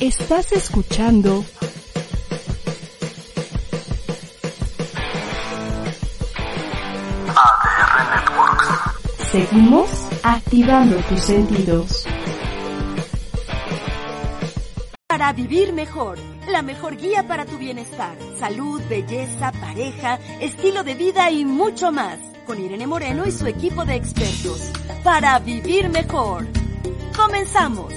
Estás escuchando ADR Networks. Seguimos activando tus sentidos. Para vivir mejor, la mejor guía para tu bienestar, salud, belleza, pareja, estilo de vida y mucho más. Con Irene Moreno y su equipo de expertos. Para vivir mejor. Comenzamos.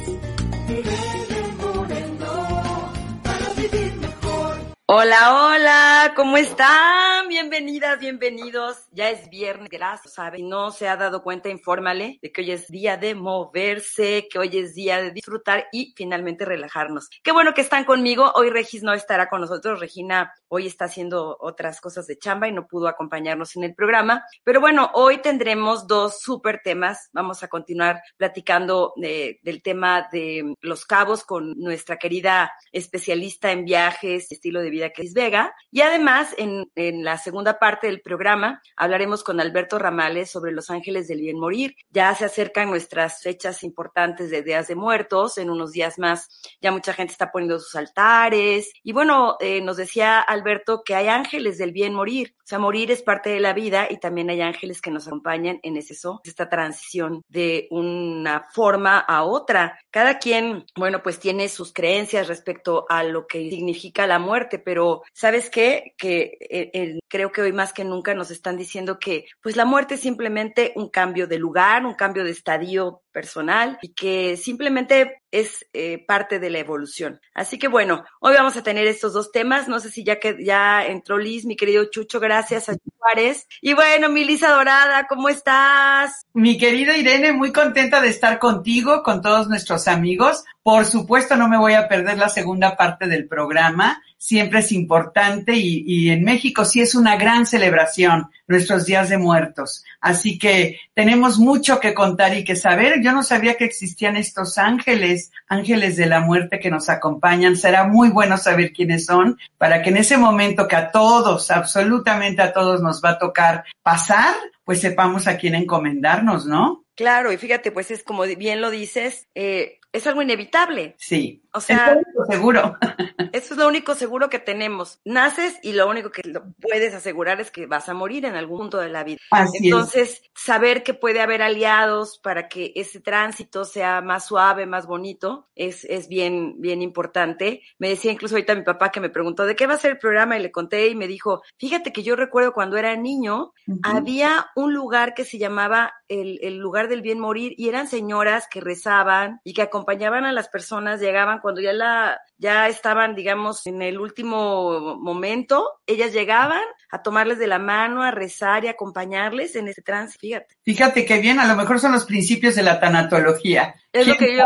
Hola, hola, ¿cómo están? Bienvenidas, bienvenidos. Ya es viernes, gracias, ¿sabe? Si no se ha dado cuenta, infórmale de que hoy es día de moverse, que hoy es día de disfrutar y finalmente relajarnos. Qué bueno que están conmigo. Hoy Regis no estará con nosotros. Regina hoy está haciendo otras cosas de chamba y no pudo acompañarnos en el programa. Pero bueno, hoy tendremos dos súper temas. Vamos a continuar platicando de- del tema de los cabos con nuestra querida especialista en viajes estilo de vida, Cris Vega. Y además, en, en la segunda parte del programa, hablaremos con Alberto Ramales sobre Los Ángeles del Bien Morir. Ya se acercan nuestras fechas importantes de Días de Muertos. En unos días más ya mucha gente está poniendo sus altares. Y bueno, eh, nos decía Alberto que hay ángeles del bien morir. O sea, morir es parte de la vida y también hay ángeles que nos acompañan en ese eso, esta transición de una forma a otra. Cada quien, bueno, pues tiene sus creencias respecto a lo que significa la muerte, pero ¿sabes qué? Que eh, eh, creo que hoy más que nunca nos están diciendo que pues la muerte es simplemente un cambio de lugar, un cambio de estadio personal y que simplemente es eh, parte de la evolución. Así que bueno, hoy vamos a tener estos dos temas. No sé si ya que ya entró Liz, mi querido Chucho, gracias a Juárez. Y bueno, mi Lisa Dorada, ¿cómo estás? Mi querida Irene, muy contenta de estar contigo, con todos nuestros amigos. Por supuesto, no me voy a perder la segunda parte del programa. Siempre es importante y, y en México sí es una gran celebración, nuestros días de muertos. Así que tenemos mucho que contar y que saber. Yo no sabía que existían estos ángeles, ángeles de la muerte que nos acompañan. Será muy bueno saber quiénes son para que en ese momento que a todos, absolutamente a todos nos va a tocar pasar, pues sepamos a quién encomendarnos, ¿no? Claro, y fíjate, pues es como bien lo dices, eh, es algo inevitable. Sí. O sea, es lo único seguro. Eso es lo único seguro que tenemos. Naces y lo único que lo puedes asegurar es que vas a morir en algún punto de la vida. Así Entonces, es. saber que puede haber aliados para que ese tránsito sea más suave, más bonito, es, es bien, bien importante. Me decía incluso ahorita mi papá que me preguntó de qué va a ser el programa y le conté y me dijo, fíjate que yo recuerdo cuando era niño, había un lugar que se llamaba el, el lugar del bien morir y eran señoras que rezaban y que acompañaban a las personas, llegaban cuando ya la, ya estaban, digamos, en el último momento, ellas llegaban a tomarles de la mano, a rezar y acompañarles en ese trance, fíjate. Fíjate qué bien, a lo mejor son los principios de la tanatología. Es lo que ¿Quién yo,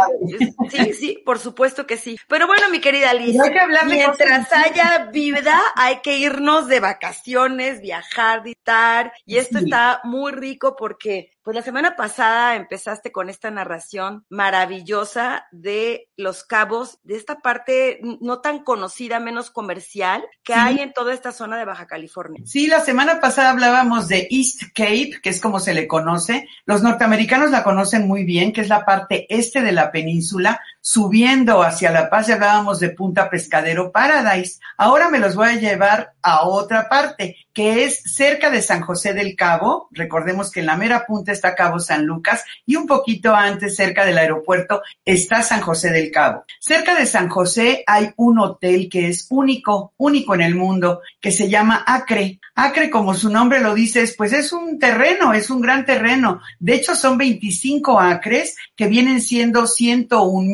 sí, sí, por supuesto que sí. Pero bueno, mi querida Liz, hay que mientras cosas haya vida, hay que irnos de vacaciones, viajar, disfrutar, y esto Sí. está muy rico porque, pues la semana pasada empezaste con esta narración maravillosa de los cabos, de esta parte no tan conocida, menos comercial, que Sí. hay en toda esta zona de Baja California. Sí, la semana pasada hablábamos de East Cape, que es como se le conoce. Los norteamericanos la conocen muy bien, que es la parte este de la península, subiendo hacia La Paz, ya hablábamos de Punta Pescadero Paradise. Ahora me los voy a llevar a otra parte, que es cerca de San José del Cabo. Recordemos que en la mera punta está Cabo San Lucas y un poquito antes, cerca del aeropuerto, está San José del Cabo. Cerca de San José hay un hotel que es único, único en el mundo, que se llama Acre. Acre, como su nombre lo dice, es, pues es un terreno, es un gran terreno. De hecho, son 25 acres que vienen siendo 101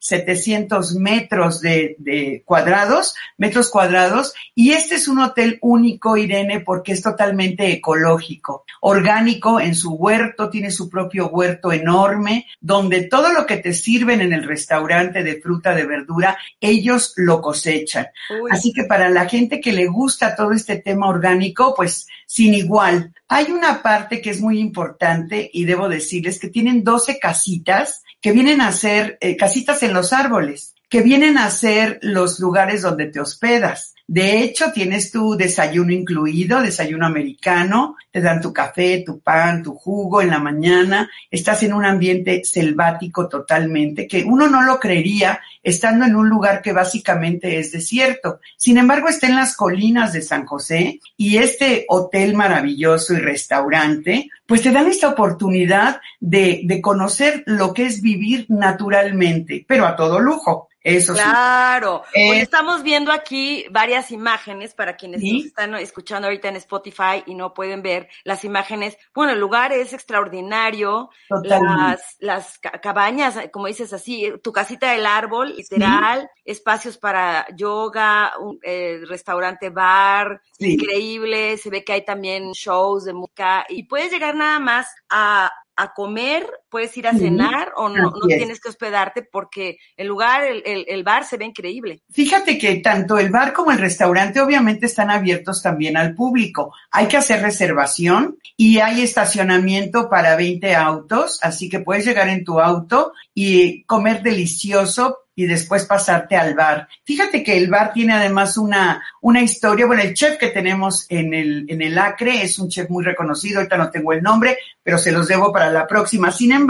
1.700 metros de, de cuadrados, metros cuadrados, y este es un hotel único, Irene, porque es totalmente ecológico, orgánico en su huerto, tiene su propio huerto enorme, donde todo lo que te sirven en el restaurante de fruta, de verdura, ellos lo cosechan. Uy. Así que para la gente que le gusta todo este tema orgánico, pues sin igual. Hay una parte que es muy importante y debo decirles que tienen 12 casitas que vienen a ser eh, casitas en los árboles, que vienen a ser los lugares donde te hospedas. De hecho, tienes tu desayuno incluido, desayuno americano, te dan tu café, tu pan, tu jugo en la mañana, estás en un ambiente selvático totalmente, que uno no lo creería estando en un lugar que básicamente es desierto. Sin embargo, está en las colinas de San José y este hotel maravilloso y restaurante, pues te dan esta oportunidad de, de conocer lo que es vivir naturalmente, pero a todo lujo. Eso sí. Claro. Eh, estamos viendo aquí varias imágenes para quienes ¿Sí? nos están escuchando ahorita en Spotify y no pueden ver las imágenes. Bueno, el lugar es extraordinario. Totalmente. Las, las ca- cabañas, como dices así, tu casita del árbol, literal, espacios para yoga, un eh, restaurante bar, increíble. Se ve que hay también shows de música y puedes llegar nada más a a comer, puedes ir a Sí, cenar o no, no es. tienes que hospedarte porque el lugar, el, el, el bar se ve increíble. Fíjate que tanto el bar como el restaurante obviamente están abiertos también al público. Hay que hacer reservación y hay estacionamiento para 20 autos, así que puedes llegar en tu auto y comer delicioso y después pasarte al bar. Fíjate que el bar tiene además una, una historia. Bueno, el chef que tenemos en el, en el Acre es un chef muy reconocido, ahorita no tengo el nombre, pero se los debo para la próxima. Sin embargo,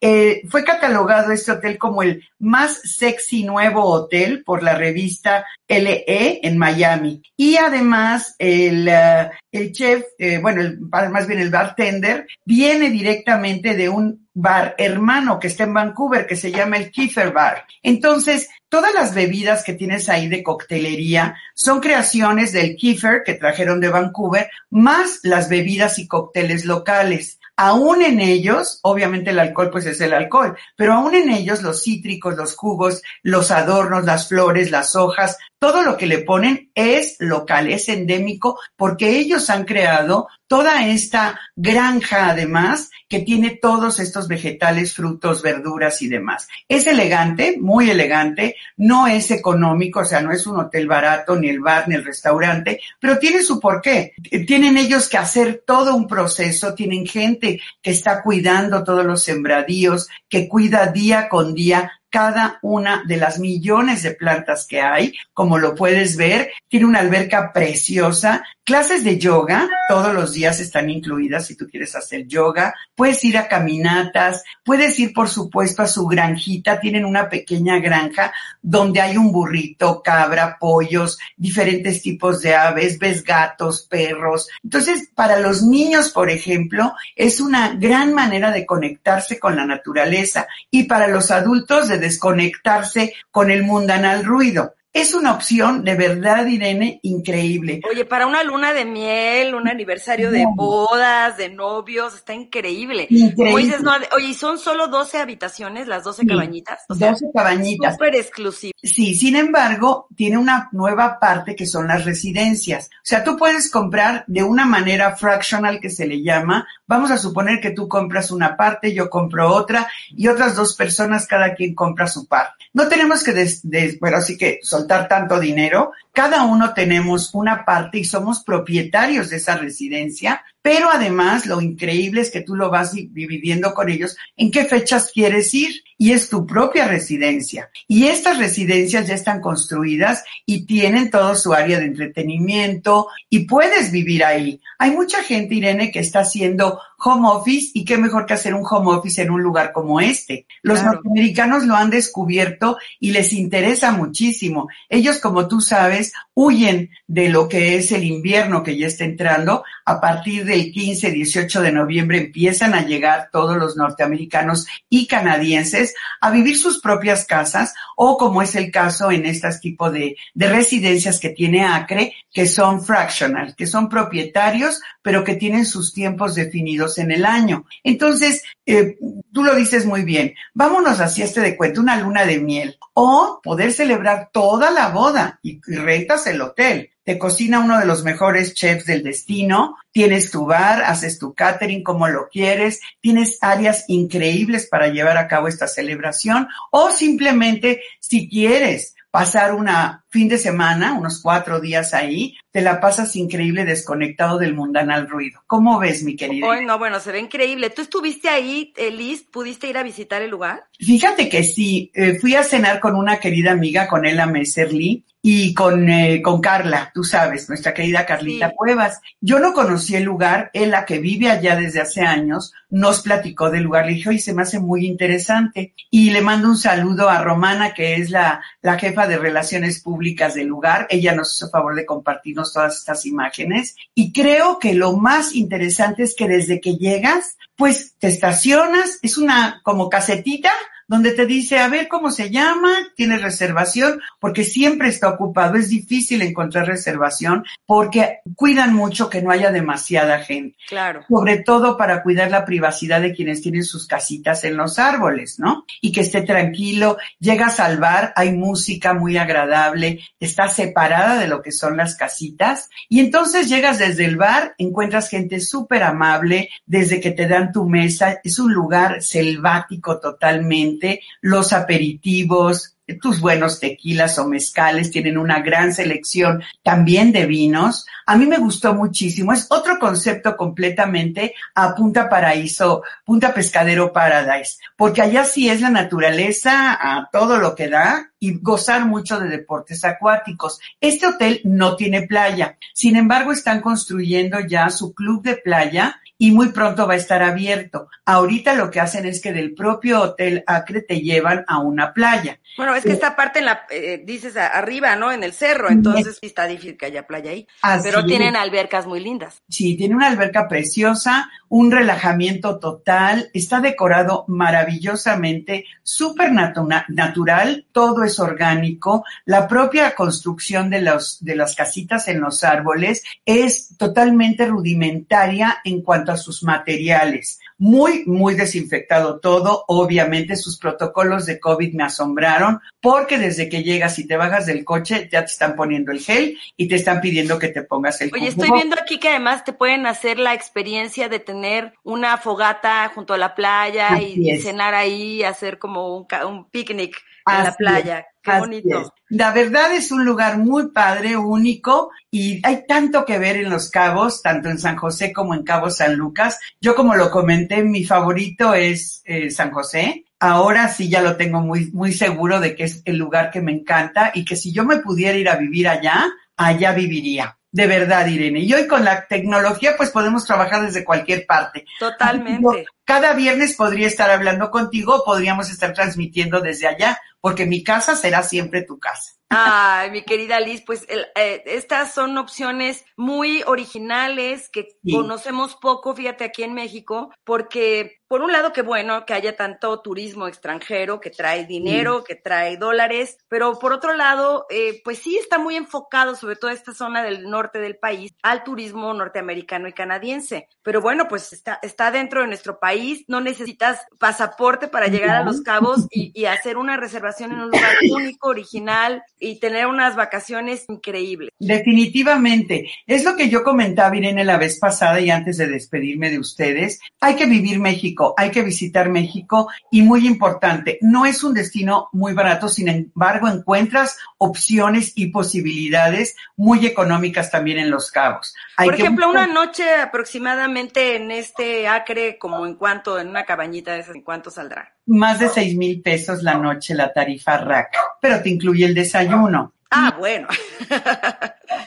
eh, fue catalogado este hotel como el más sexy nuevo hotel por la revista LE en Miami. Y además el, uh, el chef, eh, bueno, el, más bien el bartender, viene directamente de un bar hermano que está en Vancouver que se llama el Kiefer Bar. Entonces, todas las bebidas que tienes ahí de coctelería son creaciones del Kiefer que trajeron de Vancouver, más las bebidas y cócteles locales. Aún en ellos, obviamente el alcohol pues es el alcohol, pero aún en ellos los cítricos, los jugos, los adornos, las flores, las hojas, todo lo que le ponen es local, es endémico, porque ellos han creado toda esta granja además que tiene todos estos vegetales, frutos, verduras y demás. Es elegante, muy elegante, no es económico, o sea, no es un hotel barato, ni el bar, ni el restaurante, pero tiene su porqué. Tienen ellos que hacer todo un proceso, tienen gente que está cuidando todos los sembradíos, que cuida día con día cada una de las millones de plantas que hay, como lo puedes ver, tiene una alberca preciosa, clases de yoga, todos los días están incluidas si tú quieres hacer yoga, puedes ir a caminatas, puedes ir por supuesto a su granjita, tienen una pequeña granja donde hay un burrito, cabra, pollos, diferentes tipos de aves, ves gatos, perros. Entonces, para los niños, por ejemplo, es una gran manera de conectarse con la naturaleza y para los adultos de desconectarse con el mundanal ruido. Es una opción de verdad, Irene, increíble. Oye, para una luna de miel, un aniversario de bodas, de novios, está increíble. Increíble. Oye, ¿y son solo 12 habitaciones, las 12 Sí, cabañitas? O sea, 12 cabañitas. súper exclusivo. Sí, sin embargo, tiene una nueva parte que son las residencias. O sea, tú puedes comprar de una manera fractional que se le llama. Vamos a suponer que tú compras una parte, yo compro otra y otras dos personas, cada quien compra su parte. No tenemos que, des, des, bueno, así que tanto dinero. Cada uno tenemos una parte y somos propietarios de esa residencia, pero además lo increíble es que tú lo vas viviendo con ellos en qué fechas quieres ir y es tu propia residencia. Y estas residencias ya están construidas y tienen todo su área de entretenimiento y puedes vivir ahí. Hay mucha gente, Irene, que está haciendo home office y qué mejor que hacer un home office en un lugar como este. Los Claro. norteamericanos lo han descubierto y les interesa muchísimo. Ellos, como tú sabes, huyen de lo que es el invierno que ya está entrando. A partir del 15, 18 de noviembre empiezan a llegar todos los norteamericanos y canadienses a vivir sus propias casas o como es el caso en estas tipo de, de residencias que tiene Acre, que son fractional, que son propietarios pero que tienen sus tiempos definidos en el año. Entonces, eh, tú lo dices muy bien, vámonos así este de cuento, una luna de miel, o poder celebrar toda la boda y, y rentas el hotel. Te cocina uno de los mejores chefs del destino, tienes tu bar, haces tu catering como lo quieres, tienes áreas increíbles para llevar a cabo esta celebración. O simplemente si quieres pasar una fin de semana, unos cuatro días ahí, te la pasas increíble desconectado del mundanal ruido. ¿Cómo ves, mi querida? Ay, no, bueno, se ve increíble. ¿Tú estuviste ahí, Liz? ¿Pudiste ir a visitar el lugar? Fíjate que sí, eh, fui a cenar con una querida amiga, con Ella Messerly, y con, eh, con Carla, tú sabes, nuestra querida Carlita Sí. Cuevas. Yo no conocí el lugar, ella que vive allá desde hace años, nos platicó del lugar, le dije, oye, se me hace muy interesante. Y le mando un saludo a Romana, que es la, la jefa de relaciones públicas del lugar. Ella nos hizo favor de compartirnos todas estas imágenes. Y creo que lo más interesante es que desde que llegas, pues te estacionas, es una como casetita donde te dice, a ver cómo se llama, tienes reservación, porque siempre está ocupado, es difícil encontrar reservación, porque cuidan mucho que no haya demasiada gente, Claro. sobre todo para cuidar la privacidad de quienes tienen sus casitas en los árboles, ¿no? Y que esté tranquilo, llegas al bar, hay música muy agradable, está separada de lo que son las casitas, y entonces llegas desde el bar, encuentras gente súper amable, desde que te dan tu mesa, es un lugar selvático totalmente, los aperitivos, tus buenos tequilas o mezcales, tienen una gran selección también de vinos. A mí me gustó muchísimo. Es otro concepto completamente a Punta Paraíso, Punta Pescadero Paradise, porque allá sí es la naturaleza a todo lo que da y gozar mucho de deportes acuáticos. Este hotel no tiene playa. Sin embargo, están construyendo ya su club de playa y muy pronto va a estar abierto. Ahorita lo que hacen es que del propio hotel Acre te llevan a una playa. Bueno, es que esta parte en la, eh, dices arriba, ¿no? En el cerro, entonces sí está difícil que haya playa ahí. Así Pero es. tienen albercas muy lindas. Sí, tiene una alberca preciosa, un relajamiento total, está decorado maravillosamente, súper natu- natural, todo es orgánico, la propia construcción de, los, de las casitas en los árboles es totalmente rudimentaria en cuanto a sus materiales. Muy, muy desinfectado todo. Obviamente sus protocolos de COVID me asombraron porque desde que llegas y te bajas del coche ya te están poniendo el gel y te están pidiendo que te pongas el Oye, estoy viendo aquí que además te pueden hacer la experiencia de tener una fogata junto a la playa y, Así y es. cenar ahí, hacer como un, un picnic en la playa. Qué Así bonito. es. La verdad es un lugar muy padre, único, y hay tanto que ver en Los Cabos, tanto en San José como en Cabo San Lucas. Yo, como lo comenté, mi favorito es eh, San José. Ahora sí ya lo tengo muy, muy seguro de que es el lugar que me encanta y que si yo me pudiera ir a vivir allá, allá viviría. De verdad, Irene. Y hoy con la tecnología, pues podemos trabajar desde cualquier parte. Totalmente. Cada viernes podría estar hablando contigo, podríamos estar transmitiendo desde allá, porque mi casa será siempre tu casa. Ay, mi querida Liz, pues el- eh, estas son opciones muy originales que Sí. conocemos poco, fíjate, aquí en México, porque por un lado, qué bueno que haya tanto turismo extranjero que trae dinero, que trae dólares, pero por otro lado, eh, pues sí está muy enfocado, sobre todo esta zona del norte del país, al turismo norteamericano y canadiense. Pero bueno, pues está, está dentro de nuestro país, no necesitas pasaporte para llegar a. Los Cabos y, y hacer una reservación en un lugar único, original y tener unas vacaciones increíbles. Definitivamente. Es lo que yo comentaba, Irene, la vez pasada y antes de despedirme de ustedes. Hay que vivir México, hay que visitar México y muy importante, no es un destino muy barato, sin embargo, encuentras opciones y posibilidades muy económicas también en Los Cabos. Hay Por ejemplo, una noche aproximadamente en este acre, como en cuanto, en una cabañita de esas, ¿en cuánto saldrá? más de seis mil pesos la noche la tarifa rack, pero te incluye el desayuno. Ah, bueno.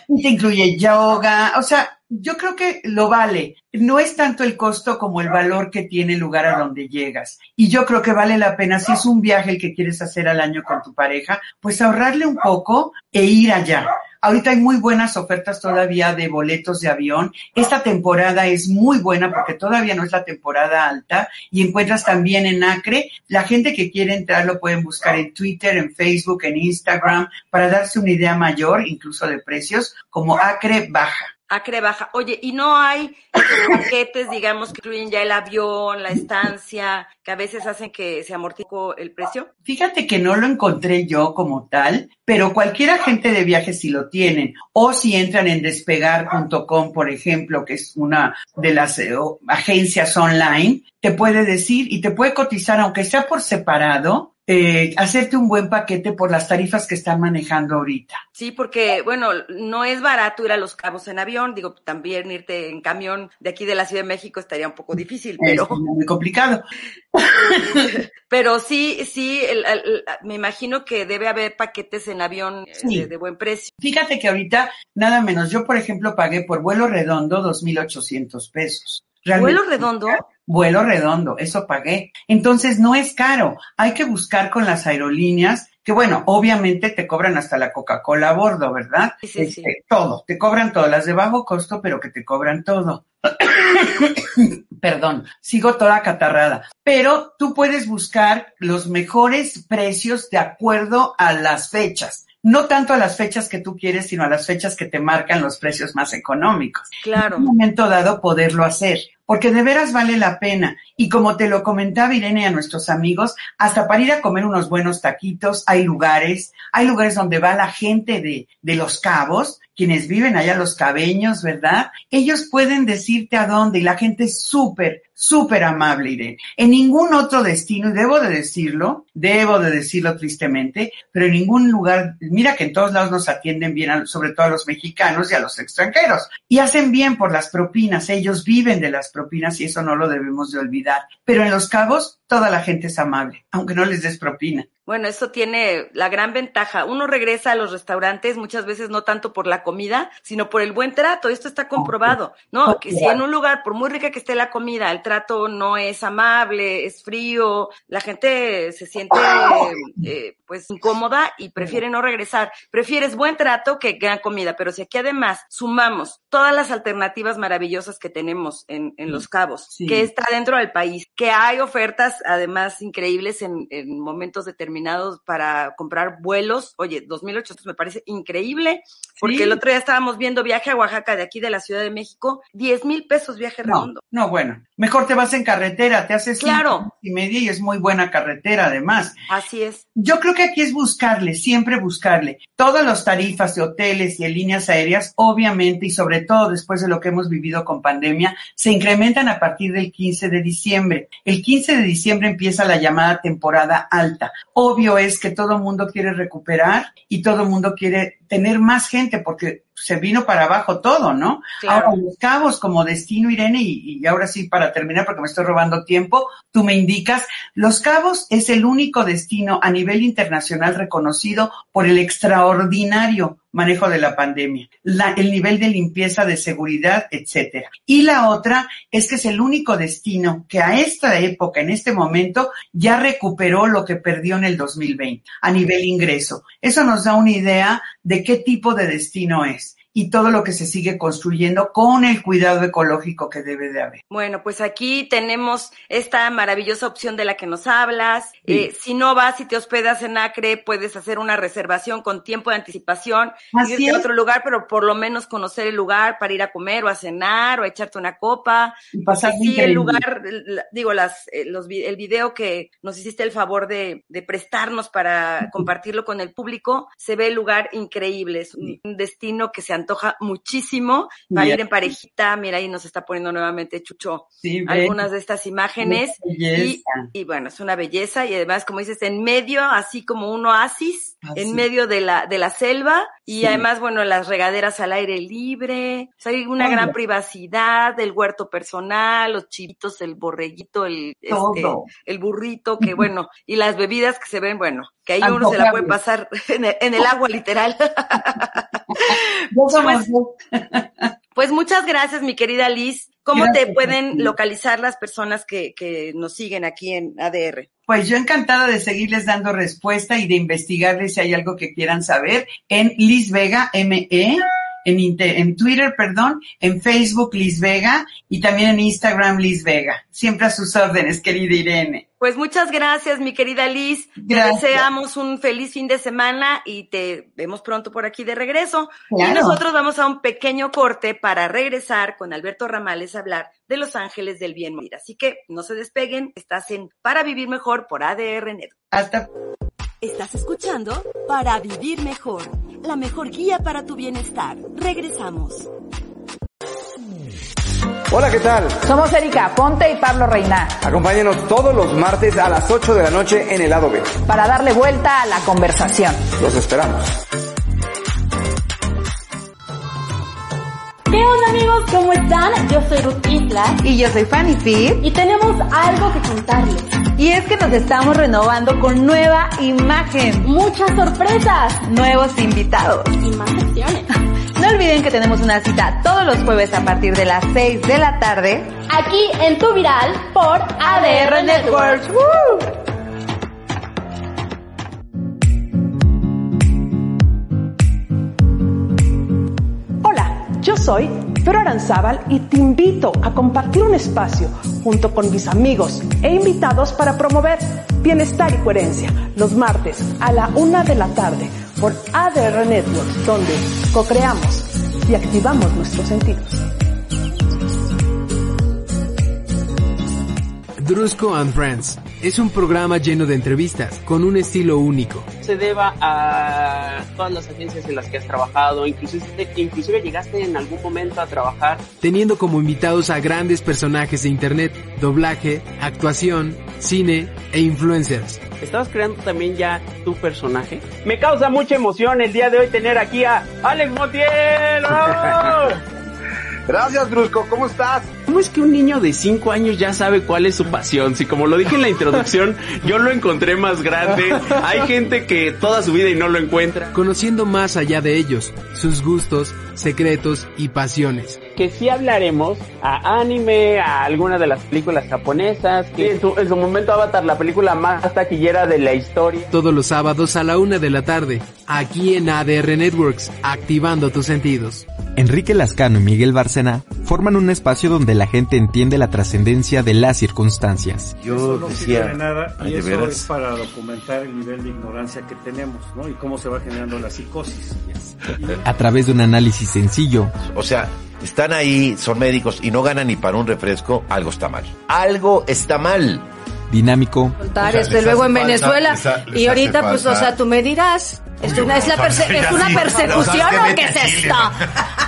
Y te incluye yoga, o sea, yo creo que lo vale. No es tanto el costo como el valor que tiene el lugar a donde llegas. Y yo creo que vale la pena, si es un viaje el que quieres hacer al año con tu pareja, pues ahorrarle un poco e ir allá. Ahorita hay muy buenas ofertas todavía de boletos de avión. Esta temporada es muy buena porque todavía no es la temporada alta y encuentras también en Acre. La gente que quiere entrar lo pueden buscar en Twitter, en Facebook, en Instagram para darse una idea mayor, incluso de precios, como Acre Baja. Acre baja. Oye, ¿y no hay paquetes, digamos, que incluyen ya el avión, la estancia, que a veces hacen que se amortice el precio? Fíjate que no lo encontré yo como tal, pero cualquier agente de viajes si lo tienen, o si entran en despegar.com, por ejemplo, que es una de las eh, agencias online, te puede decir y te puede cotizar, aunque sea por separado, eh, hacerte un buen paquete por las tarifas que están manejando ahorita. Sí, porque, bueno, no es barato ir a Los Cabos en avión, digo, también irte en camión de aquí de la Ciudad de México estaría un poco difícil, pero... Es muy complicado. pero sí, sí, me imagino que debe haber paquetes en avión eh, de, buen precio. Fíjate que ahorita, nada menos, yo por ejemplo pagué por vuelo redondo 2.800 pesos. ¿Vuelo redondo? Vuelo redondo, eso pagué. Entonces no es caro. Hay que buscar con las aerolíneas que bueno, obviamente te cobran hasta la Coca-Cola a bordo, ¿verdad? Sí, sí, este, Todo, te cobran todo, las de bajo costo, pero que te cobran todo. Perdón, sigo toda catarrada. Pero tú puedes buscar los mejores precios de acuerdo a las fechas no tanto a las fechas que tú quieres, sino a las fechas que te marcan los precios más económicos. Claro. En un momento dado poderlo hacer, porque de veras vale la pena. Y como te lo comentaba Irene a nuestros amigos, hasta para ir a comer unos buenos taquitos, hay lugares, hay lugares donde va la gente de, de los cabos, quienes viven allá los cabeños, ¿verdad? Ellos pueden decirte a dónde y la gente es súper, súper amable, Irene. En ningún otro destino, y debo de decirlo, debo de decirlo tristemente, pero en ningún lugar, mira que en todos lados nos atienden bien, sobre todo a los mexicanos y a los extranjeros. Y hacen bien por las propinas, ellos viven de las propinas y eso no lo debemos de olvidar. Pero en Los Cabos, toda la gente es amable, aunque no les des propina. Bueno, eso tiene la gran ventaja. Uno regresa a los restaurantes muchas veces no tanto por la comida, sino por el buen trato. Esto está comprobado, ¿no? Que si en un lugar, por muy rica que esté la comida, el trato no es amable, es frío, la gente se siente eh, pues incómoda y prefiere no regresar. Prefieres buen trato que gran comida. Pero si aquí además sumamos todas las alternativas maravillosas que tenemos en, en Los Cabos, que está dentro del país, que hay ofertas además increíbles en, en momentos determinados para comprar vuelos. Oye, 2.800 me parece increíble, porque el otro día estábamos viendo viaje a Oaxaca de aquí de la Ciudad de México, 10 mil pesos viaje redondo. No, bueno, mejor te vas en carretera, te haces claro. y media y es muy buena carretera además. Así es. Yo creo que aquí es buscarle, siempre buscarle. Todas las tarifas de hoteles y de líneas aéreas, obviamente, y sobre todo después de lo que hemos vivido con pandemia, se incrementan a partir del 15 de diciembre. El 15 de diciembre empieza la llamada temporada alta obvio es que todo el mundo quiere recuperar y todo el mundo quiere tener más gente porque se vino para abajo todo, ¿no? Claro. Ahora, Los Cabos como destino, Irene, y, y, ahora sí para terminar porque me estoy robando tiempo, tú me indicas, Los Cabos es el único destino a nivel internacional reconocido por el extraordinario manejo de la pandemia, la, el nivel de limpieza, de seguridad, etcétera. Y la otra es que es el único destino que a esta época, en este momento, ya recuperó lo que perdió en el 2020 a nivel ingreso. Eso nos da una idea de qué tipo de destino es y todo lo que se sigue construyendo con el cuidado ecológico que debe de haber. Bueno, pues aquí tenemos esta maravillosa opción de la que nos hablas. Sí. Eh, si no vas y te hospedas en Acre, puedes hacer una reservación con tiempo de anticipación, Así es. a otro lugar, pero por lo menos conocer el lugar para ir a comer o a cenar o a echarte una copa. Y pasar sí, increíble. el lugar, digo, las, eh, los, el video que nos hiciste el favor de, de prestarnos para compartirlo con el público, se ve el lugar increíble. Es un, un destino que se antoja muchísimo para Bien. ir en parejita. Mira, ahí nos está poniendo nuevamente Chucho Sí, algunas de estas imágenes. Y, bueno, es una belleza y además, como dices, en medio, así como un oasis, en medio de la, de la selva y Sí. además, bueno, las regaderas al aire libre, o sea, hay una gran privacidad, el huerto personal, los chivitos, el borreguito, el, este, el burrito, que bueno, y las bebidas que se ven, bueno, que ahí uno se la puede pasar en el, en el agua literal. Pues-. Pues muchas gracias, mi querida Liz. ¿Cómo Gracias te pueden localizar las personas que, que nos siguen aquí en ADR? Pues yo encantada de seguirles dando respuesta y de investigarles si hay algo que quieran saber en Liz Vega ME en, en Twitter, perdón, en Facebook Liz Vega y también en Instagram Liz Vega. Siempre a sus órdenes, querida Irene. Pues muchas gracias, mi querida Liz. Gracias. Te deseamos un feliz fin de semana y te vemos pronto por aquí de regreso. Y nosotros vamos a un pequeño corte para regresar con Alberto Ramales a hablar de Los Ángeles del Bien Así que no se despeguen, estás en Para Vivir Mejor por ADR Net. Hasta. Estás escuchando Para Vivir Mejor, la mejor guía para tu bienestar. Regresamos. Hola, ¿qué tal? Somos Erika Ponte y Pablo Reina. Acompáñenos todos los martes a las 8 de la noche en el lado B. Para darle vuelta a la conversación. Los esperamos. ¿Qué onda amigos? ¿Cómo están? Yo soy Ruth Isla. Y yo soy Fanny Fit. Y tenemos algo que contarles. Y es que nos estamos renovando con nueva imagen. Muchas sorpresas. Nuevos invitados. Y más secciones. No olviden que tenemos una cita todos los jueves a partir de las 6 de la tarde. Aquí en Tu Viral por ADR Networks. Hola, yo soy Pero Aranzábal y te invito a compartir un espacio junto con mis amigos e invitados para promover bienestar y coherencia los martes a la una de la tarde por ADR Networks, donde co-creamos y activamos nuestros sentidos. Drusco and Friends es un programa lleno de entrevistas con un estilo único. Se deba a todas las agencias en las que has trabajado, inclusive, inclusive llegaste en algún momento a trabajar. Teniendo como invitados a grandes personajes de internet, doblaje, actuación, cine e influencers. ¿Estabas creando también ya tu personaje? Me causa mucha emoción el día de hoy tener aquí a Alex Montiel. Gracias, Brusco. ¿Cómo estás? ¿Cómo es que un niño de 5 años ya sabe cuál es su pasión? Si como lo dije en la introducción, yo lo encontré más grande. Hay gente que toda su vida y no lo encuentra. Conociendo más allá de ellos, sus gustos, secretos y pasiones. Que sí hablaremos a anime, a alguna de las películas japonesas, que en su, en su momento Avatar, la película más taquillera de la historia. Todos los sábados a la una de la tarde, aquí en ADR Networks, activando tus sentidos. Enrique Lascano y Miguel Bárcena forman un espacio donde la gente entiende la trascendencia de las circunstancias. Yo eso no decía, de nada y eso veras? es para documentar el nivel de ignorancia que tenemos, ¿no? Y cómo se va generando la psicosis. A través de un análisis sencillo. O sea, están ahí, son médicos y no ganan ni para un refresco, algo está mal. Algo está mal. Dinámico. Contar, o sea, desde luego en falta, Venezuela. Les ha, les y ahorita, pues, o sea, tú me dirás, ¿Es una, es, la perse ¿Es una persecución o qué es esto?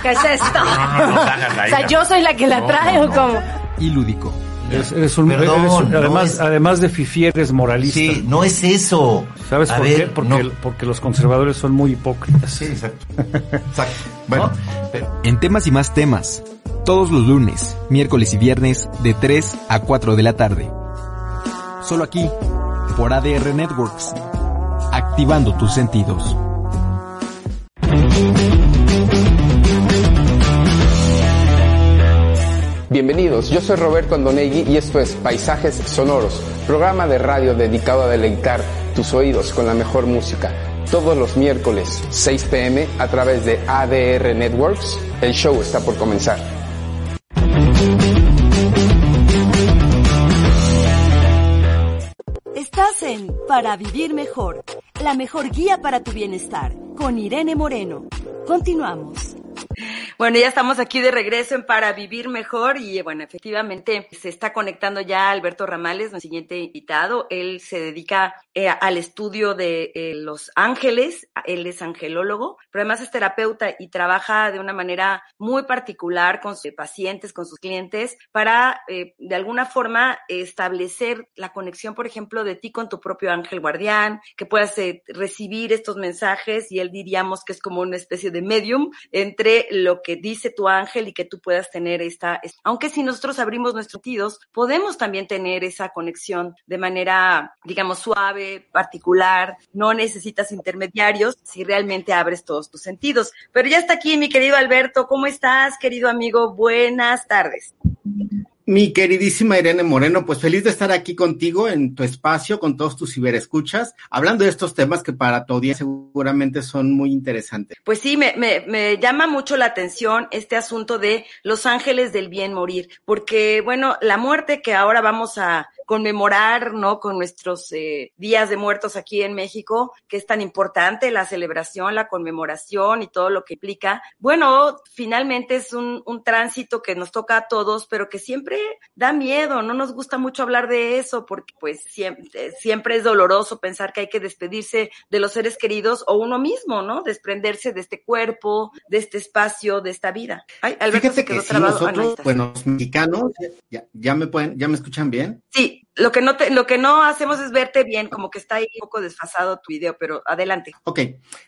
¿Qué es esto? o sea, yo soy la que la trae o cómo. Y lúdico. Eres, eres un, Perdón, eres un, además, no es, además de fifi, eres moralista. Sí, no es eso. ¿Sabes A por ver, qué? Porque, no. el- porque los conservadores son muy hipócritas. Sí, exacto. Exacto. Bueno, pero- En temas y más temas. Todos los lunes, miércoles y viernes de 3 a 4 de la tarde. Solo aquí, por ADR Networks. Activando tus sentidos. Bienvenidos, yo soy Roberto Andonegui y esto es Paisajes Sonoros, programa de radio dedicado a deleitar tus oídos con la mejor música. Todos los miércoles 6 pm a través de ADR Networks. El show está por comenzar. Estás en Para Vivir Mejor, la mejor guía para tu bienestar, con Irene Moreno. Continuamos. Bueno, ya estamos aquí de regreso Para Vivir Mejor y bueno, efectivamente se está conectando ya Alberto Ramales, nuestro siguiente invitado. Él se dedica eh, al estudio de eh, los ángeles, él es angelólogo, pero además es terapeuta y trabaja de una manera muy particular con sus pacientes, con sus clientes, para eh, de alguna forma establecer la conexión, por ejemplo, de ti con tu propio ángel guardián, que puedas eh, recibir estos mensajes y él diríamos que es como una especie de medium entre lo que dice tu ángel y que tú puedas tener esta, aunque si nosotros abrimos nuestros sentidos, podemos también tener esa conexión de manera, digamos, suave, particular, no necesitas intermediarios si realmente abres todos tus sentidos. Pero ya está aquí mi querido Alberto, ¿cómo estás, querido amigo? Buenas tardes. Mi queridísima Irene Moreno, pues feliz de estar aquí contigo en tu espacio, con todos tus ciberescuchas, hablando de estos temas que para tu audiencia seguramente son muy interesantes. Pues sí, me, me, me llama mucho la atención este asunto de los ángeles del bien morir, porque bueno, la muerte que ahora vamos a conmemorar, ¿no? Con nuestros eh, días de muertos aquí en México, que es tan importante la celebración, la conmemoración y todo lo que implica. Bueno, finalmente es un, un tránsito que nos toca a todos, pero que siempre da miedo, no nos gusta mucho hablar de eso, porque pues siempre, siempre es doloroso pensar que hay que despedirse de los seres queridos o uno mismo, ¿no? Desprenderse de este cuerpo, de este espacio, de esta vida. Ay, Alberto Fíjate se quedó que. Sí, nosotros, bueno, los mexicanos, ya, ya me pueden, ya me escuchan bien. Sí, lo que no te, lo que no hacemos es verte bien, como que está ahí un poco desfasado tu video, pero adelante. Ok,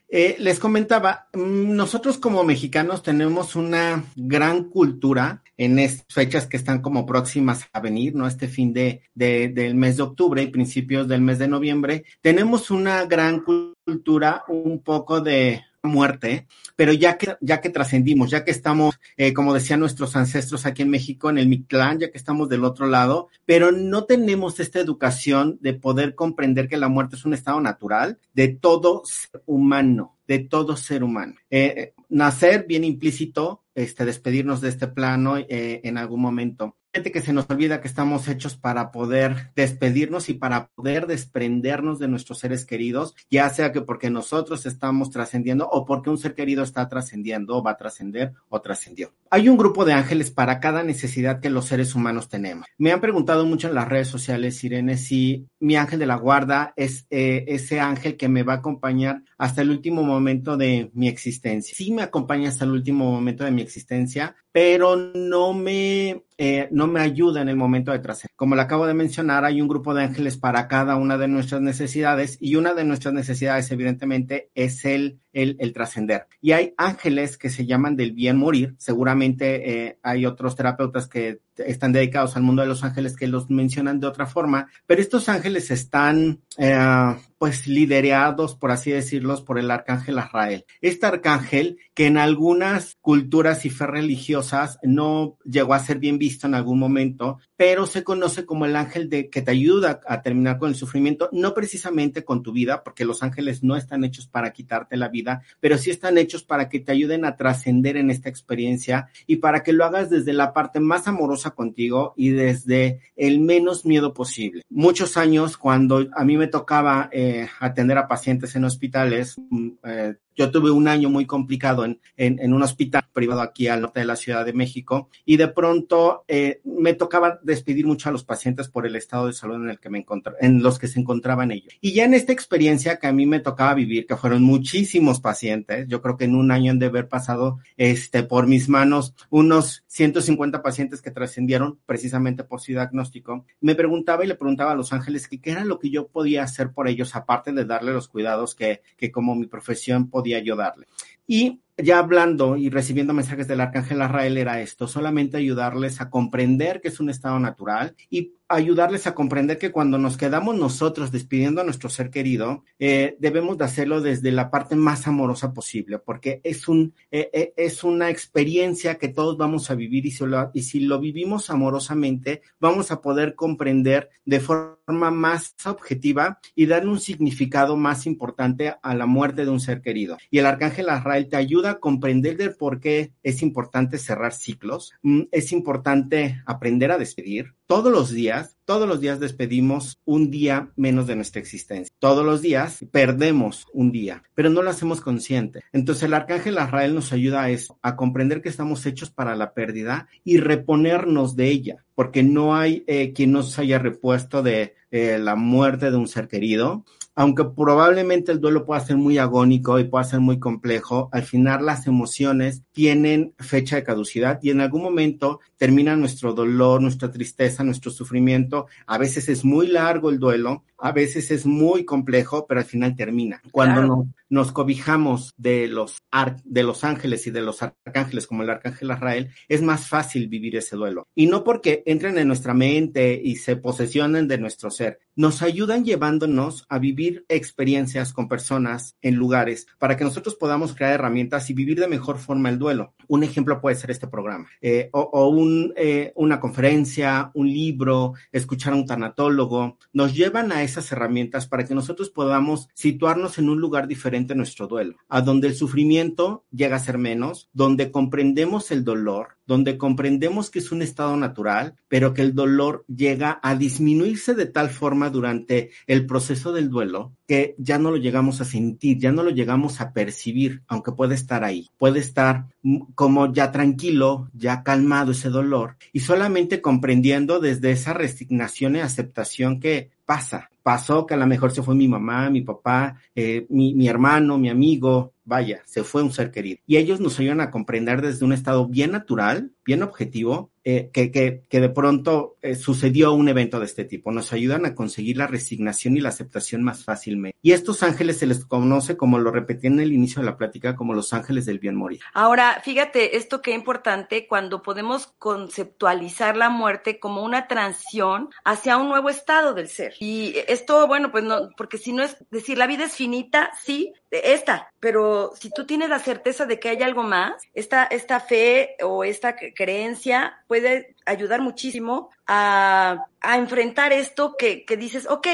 eh, les comentaba, mm, nosotros como mexicanos tenemos una gran cultura en estas fechas que están como próximas a venir, ¿no? Este fin de, de, del mes de octubre y principios del mes de noviembre, tenemos una gran cultura un poco de muerte, pero ya que, ya que trascendimos, ya que estamos, eh, como decían nuestros ancestros aquí en México, en el Mictlán, ya que estamos del otro lado, pero no tenemos esta educación de poder comprender que la muerte es un estado natural de todo ser humano, de todo ser humano. Eh, eh, nacer bien implícito, este, despedirnos de este plano en algún momento que se nos olvida que estamos hechos para poder despedirnos y para poder desprendernos de nuestros seres queridos, ya sea que porque nosotros estamos trascendiendo o porque un ser querido está trascendiendo va a trascender o trascendió. Hay un grupo de ángeles para cada necesidad que los seres humanos tenemos. Me han preguntado mucho en las redes sociales, Irene, si mi ángel de la guarda es eh, ese ángel que me va a acompañar hasta el último momento de mi existencia. Sí me acompaña hasta el último momento de mi existencia, pero no me, eh, no me ayuda en el momento de trascender. Como le acabo de mencionar, hay un grupo de ángeles para cada una de nuestras necesidades y una de nuestras necesidades, evidentemente, es el, el, trascender. Y hay ángeles que se llaman del bien morir. Seguramente eh, hay otros terapeutas que están dedicados al mundo de los ángeles que los mencionan de otra forma, pero estos ángeles están eh, pues liderados, por así decirlos, por el arcángel Azrael. Este arcángel que en algunas culturas y fe religiosas no llegó a ser bien visto en algún momento, pero se conoce como el ángel de que te ayuda a terminar con el sufrimiento, no precisamente con tu vida, porque los ángeles no están hechos para quitarte la vida, pero sí están hechos para que te ayuden a trascender en esta experiencia y para que lo hagas desde la parte más amorosa contigo y desde el menos miedo posible. Muchos años cuando a mí me tocaba eh, atender a pacientes en hospitales, mm, eh, yo tuve un año muy complicado en, en, un hospital privado aquí al norte de la Ciudad de México y de pronto eh, me tocaba despedir mucho a los pacientes por el estado de salud en el que me encontraba, en los que se encontraban ellos. Y ya en esta experiencia que a mí me tocaba vivir, que fueron muchísimos pacientes, yo creo que en un año han de haber pasado este, por mis manos unos 150 pacientes que trascendieron precisamente por su diagnóstico, me preguntaba y le preguntaba a los ángeles que qué era lo que yo podía hacer por ellos, aparte de darle los cuidados que, que como mi profesión podía podía ayudarle. Y ya hablando y recibiendo mensajes del arcángel Arrael era esto, solamente ayudarles a comprender que es un estado natural y ayudarles a comprender que cuando nos quedamos nosotros despidiendo a nuestro ser querido, eh, debemos de hacerlo desde la parte más amorosa posible, porque es, un, eh, eh, es una experiencia que todos vamos a vivir y si, lo, y si lo vivimos amorosamente, vamos a poder comprender de forma más objetiva y dar un significado más importante a la muerte de un ser querido. Y el arcángel Arrael te ayuda a comprender del por qué es importante cerrar ciclos, mm, es importante aprender a despedir. Todos los días, todos los días despedimos un día menos de nuestra existencia. Todos los días perdemos un día, pero no lo hacemos consciente. Entonces el arcángel Azrael nos ayuda a eso, a comprender que estamos hechos para la pérdida y reponernos de ella, porque no hay eh, quien nos haya repuesto de eh, la muerte de un ser querido aunque probablemente el duelo pueda ser muy agónico y pueda ser muy complejo, al final las emociones tienen fecha de caducidad y en algún momento termina nuestro dolor, nuestra tristeza, nuestro sufrimiento. A veces es muy largo el duelo, a veces es muy complejo, pero al final termina. Cuando nos cobijamos de los, de los ángeles y de los arcángeles, como el arcángel Israel, es más fácil vivir ese duelo. Y no porque entren en nuestra mente y se posesionen de nuestro ser, nos ayudan llevándonos a vivir experiencias con personas en lugares para que nosotros podamos crear herramientas y vivir de mejor forma el duelo. Un ejemplo puede ser este programa, eh, o, un, eh, una conferencia, un libro, escuchar a un tanatólogo, nos llevan a esas herramientas para que nosotros podamos situarnos en un lugar diferente nuestro duelo, a donde el sufrimiento llega a ser menos, donde comprendemos el dolor, donde comprendemos que es un estado natural, pero que el dolor llega a disminuirse de tal forma durante el proceso del duelo que ya no lo llegamos a sentir, ya no lo llegamos a percibir, aunque puede estar ahí, puede estar como ya tranquilo, ya calmado ese dolor y solamente comprendiendo desde esa resignación y aceptación que pasa. Pasó que a lo mejor se fue mi mamá, mi papá, eh, mi, mi hermano, mi amigo, vaya, se fue un ser querido. Y ellos nos ayudan a comprender desde un estado bien natural, bien objetivo, eh, que, que, que, de pronto eh, sucedió un evento de este tipo. Nos ayudan a conseguir la resignación y la aceptación más fácilmente. Y estos ángeles se les conoce, como lo repetí en el inicio de la plática, como los ángeles del bien morir. Ahora, fíjate, esto qué importante cuando podemos conceptualizar la muerte como una transición hacia un nuevo estado del ser. Y esto, bueno, pues no, porque si no es decir, la vida es finita, sí, esta, pero si tú tienes la certeza de que hay algo más, esta, esta fe o esta creencia puede ayudar muchísimo a, enfrentar esto que, que, dices, ok,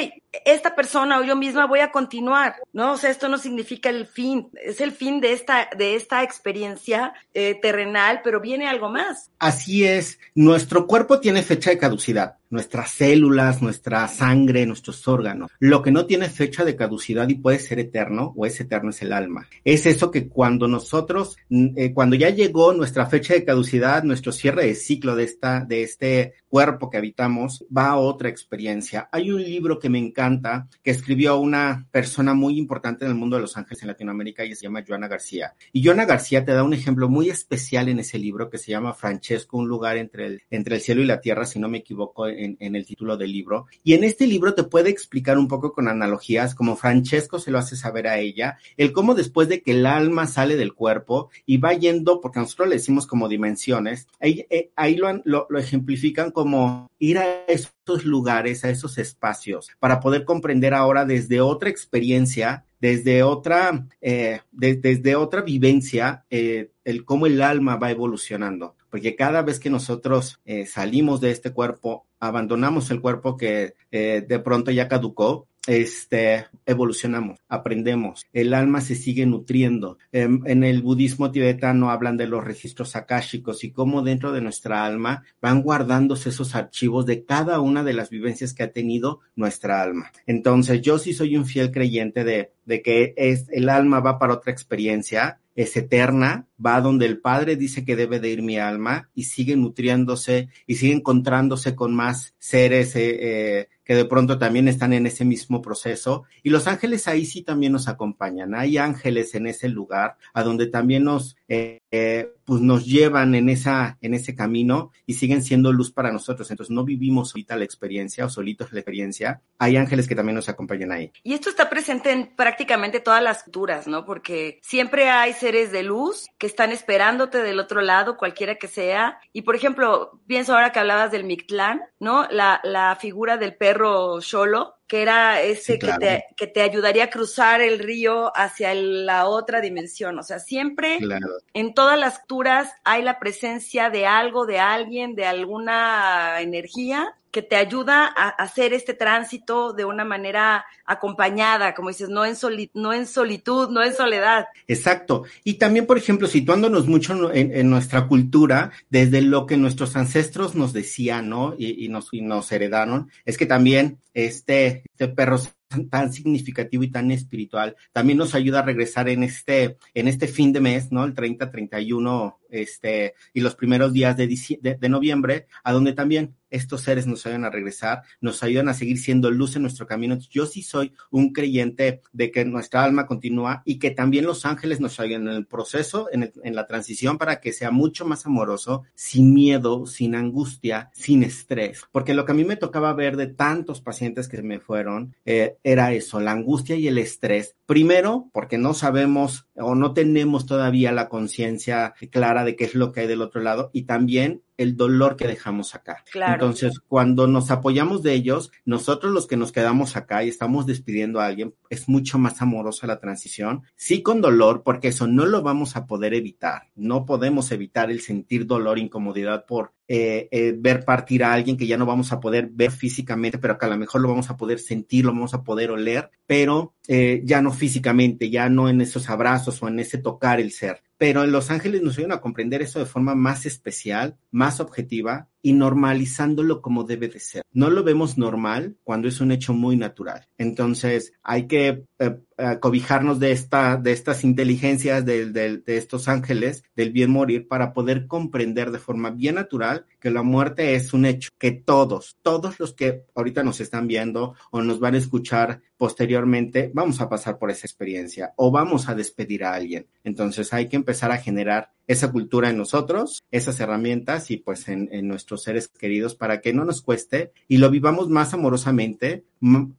esta persona o yo misma voy a continuar, ¿no? O sea, esto no significa el fin, es el fin de esta, de esta experiencia eh, terrenal, pero viene algo más. Así es, nuestro cuerpo tiene fecha de caducidad, nuestras células, nuestra sangre, nuestros órganos. Lo que no tiene fecha de caducidad y puede ser eterno o es eterno es el alma. Es eso que cuando nosotros, eh, cuando ya llegó nuestra fecha de caducidad, nuestro cierre de ciclo de esta, de este cuerpo que habitamos, va a otra experiencia. Hay un libro que me encanta que escribió una persona muy importante en el mundo de los ángeles en Latinoamérica y se llama Joana García. Y Joana García te da un ejemplo muy especial en ese libro que se llama Francesco, un lugar entre el, entre el cielo y la tierra, si no me equivoco en, en el título del libro. Y en este libro te puede explicar un poco con analogías, como Francesco se lo hace saber a ella, el cómo después de que el alma sale del cuerpo y va yendo, porque nosotros le decimos como dimensiones, ahí, eh, ahí lo, lo, lo ejemplifican como ir a esos lugares, a esos espacios, para poder comprender ahora desde otra experiencia, desde otra, eh, de, desde otra vivencia, eh, el cómo el alma va evolucionando. Porque cada vez que nosotros eh, salimos de este cuerpo, abandonamos el cuerpo que de pronto ya caducó, este, evolucionamos, aprendemos, el alma se sigue nutriendo. En, en, el budismo tibetano hablan de los registros akáshicos y cómo dentro de nuestra alma van guardándose esos archivos de cada una de las vivencias que ha tenido nuestra alma. Entonces, yo sí soy un fiel creyente de, de que es, el alma va para otra experiencia, es eterna, va donde el Padre dice que debe de ir mi alma y sigue nutriéndose y sigue encontrándose con más seres eh, eh, que de pronto también están en ese mismo proceso. Y los ángeles ahí sí también nos acompañan. Hay ángeles en ese lugar a donde también nos, eh, eh, pues nos llevan en, esa, en ese camino y siguen siendo luz para nosotros. Entonces no vivimos solita la experiencia o solitos la experiencia. Hay ángeles que también nos acompañan ahí. Y esto está presente en prácticamente todas las culturas, ¿no? Porque siempre hay seres de luz que están esperándote del otro lado, cualquiera que sea. Y por ejemplo, pienso ahora que hablabas del Mictlán, ¿no? La, la figura del perro Cholo, que era ese sí, claro. que, te, que te ayudaría a cruzar el río hacia la otra dimensión. O sea, siempre claro. en todas las culturas hay la presencia de algo, de alguien, de alguna energía que te ayuda a hacer este tránsito de una manera acompañada, como dices, no en, soli no en solitud, no en soledad. Exacto. Y también, por ejemplo, situándonos mucho en, nuestra cultura, desde lo que nuestros ancestros nos decían, ¿no? Y, y, nos, y nos heredaron, es que también este, este perro tan significativo y tan espiritual, también nos ayuda a regresar en este, en este fin de mes, ¿no? El 30, 31 este, y los primeros días de, de noviembre, a donde también estos seres nos ayudan a regresar, nos ayudan a seguir siendo luz en nuestro camino. Yo sí soy un creyente de que nuestra alma continúa y que también los ángeles nos ayudan en el proceso, en, la transición para que sea mucho más amoroso, sin miedo, sin angustia, sin estrés. Porque lo que a mí me tocaba ver de tantos pacientes que me fueron eh, era eso, la angustia y el estrés. Primero, porque no sabemos o no tenemos todavía la conciencia clara de qué es lo que hay del otro lado y también el dolor que dejamos acá. Entonces, cuando nos apoyamos de ellos, nosotros los que nos quedamos acá y estamos despidiendo a alguien, es mucho más amorosa la transición. Sí con dolor, porque eso no lo vamos a poder evitar. No podemos evitar el sentir dolor, incomodidad por eh, eh, ver partir a alguien que ya no vamos a poder ver físicamente, pero que a lo mejor lo vamos a poder sentir, lo vamos a poder oler, pero eh, ya no físicamente, ya no en esos abrazos o en ese tocar el ser. Pero en Los Ángeles nos ayudan a comprender eso de forma más especial, más objetiva y normalizándolo como debe de ser. No lo vemos normal cuando es un hecho muy natural. Entonces hay que eh, eh, cobijarnos de, esta, de estas inteligencias de, de, estos ángeles del bien morir para poder comprender de forma bien natural que la muerte es un hecho, que todos, todos los que ahorita nos están viendo o nos van a escuchar posteriormente, vamos a pasar por esa experiencia o vamos a despedir a alguien. Entonces hay que empezar a generar esa cultura en nosotros, esas herramientas y pues en, nuestros seres queridos para que no nos cueste y lo vivamos más amorosamente,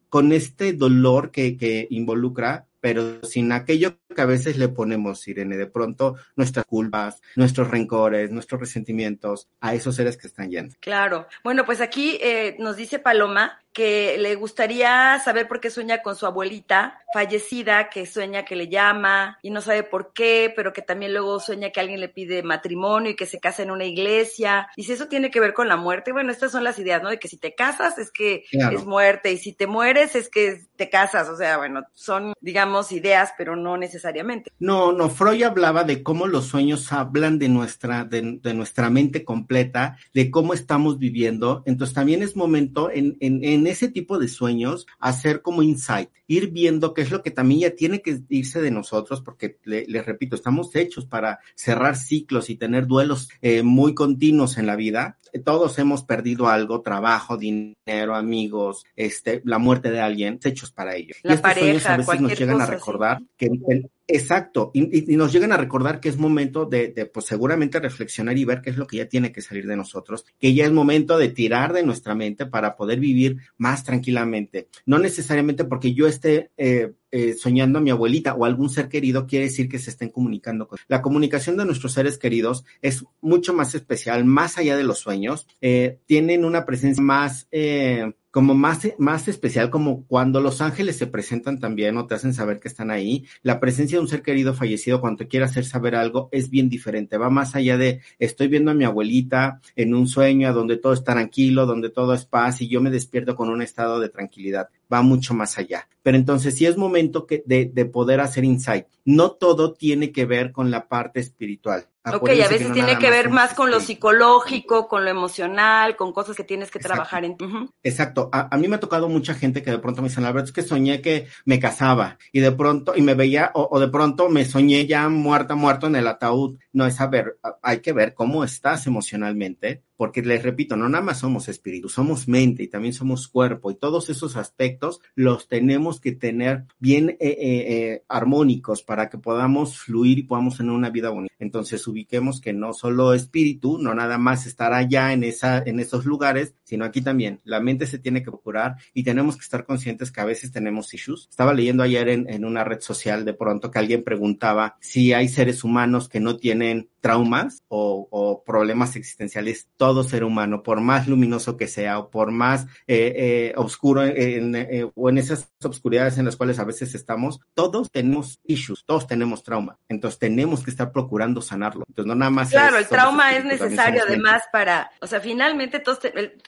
con este dolor que, que involucra pero sin aquello que a veces le ponemos, Irene, de pronto nuestras culpas, nuestros rencores, nuestros resentimientos a esos seres que están yendo. Claro. Bueno, pues aquí eh, nos dice Paloma que le gustaría saber por qué sueña con su abuelita fallecida, que sueña que le llama y no sabe por qué, pero que también luego sueña que alguien le pide matrimonio y que se casa en una iglesia. Y si eso tiene que ver con la muerte, bueno, estas son las ideas, ¿no? De que si te casas es que es muerte y si te mueres es que te casas, o sea, bueno, son, digamos, ideas, pero no necesariamente. No, no, Freud hablaba de cómo los sueños hablan de nuestra, de, nuestra mente completa, de cómo estamos viviendo. Entonces también es momento en, en, en ese tipo de sueños hacer como insight, ir viendo qué es lo que también ya tiene que irse de nosotros, porque les repito, estamos hechos para cerrar ciclos y tener duelos eh, muy continuos en la vida. Todos hemos perdido algo, trabajo, dinero, amigos, este, la muerte de alguien, hechos para ello. La y estos pareja, sueños a veces nos llegan a recordar que el, Exacto, y, nos llegan a recordar que es momento de, de, pues seguramente reflexionar y ver qué es lo que ya tiene que salir de nosotros, que ya es momento de tirar de nuestra mente para poder vivir más tranquilamente. No necesariamente porque yo esté eh, eh, soñando a mi abuelita o algún ser querido quiere decir que se estén comunicando con. La comunicación de nuestros seres queridos es mucho más especial, más allá de los sueños, eh, tienen una presencia más eh, como más, más especial, como cuando los ángeles se presentan también o te hacen saber que están ahí, la presencia de un ser querido fallecido cuando quiere hacer saber algo es bien diferente, va más allá de estoy viendo a mi abuelita en un sueño donde todo está tranquilo, donde todo es paz y yo me despierto con un estado de tranquilidad, va mucho más allá. Pero entonces sí es momento que de, de poder hacer insight. No todo tiene que ver con la parte espiritual. Ok, a veces tiene que ver más con lo psicológico, con lo emocional, con cosas que tienes que trabajar en. Exacto. A, mí me ha tocado mucha gente que de pronto me dicen, Alberto, es que soñé que me casaba y de pronto, y me veía, o, o de pronto me soñé ya muerta, muerto en el ataúd. No es saber, hay que ver cómo estás emocionalmente porque les repito, no nada más somos espíritu, somos mente y también somos cuerpo y todos esos aspectos los tenemos que tener bien eh, eh, eh, armónicos para que podamos fluir y podamos tener una vida bonita. Entonces ubiquemos que no solo espíritu, no nada más estar allá en, esa, en esos lugares, sino aquí también. La mente se tiene que curar y tenemos que estar conscientes que a veces tenemos issues. Estaba leyendo ayer en, en una red social de pronto que alguien preguntaba si hay seres humanos que no tienen traumas o, o problemas existenciales todo ser humano, por más luminoso que sea o por más eh, eh, oscuro en, eh, o en esas obscuridades en las cuales a veces estamos, todos tenemos issues, todos tenemos trauma. Entonces tenemos que estar procurando sanarlo. Entonces no nada más. Claro, el trauma es necesario además para, o sea, finalmente todos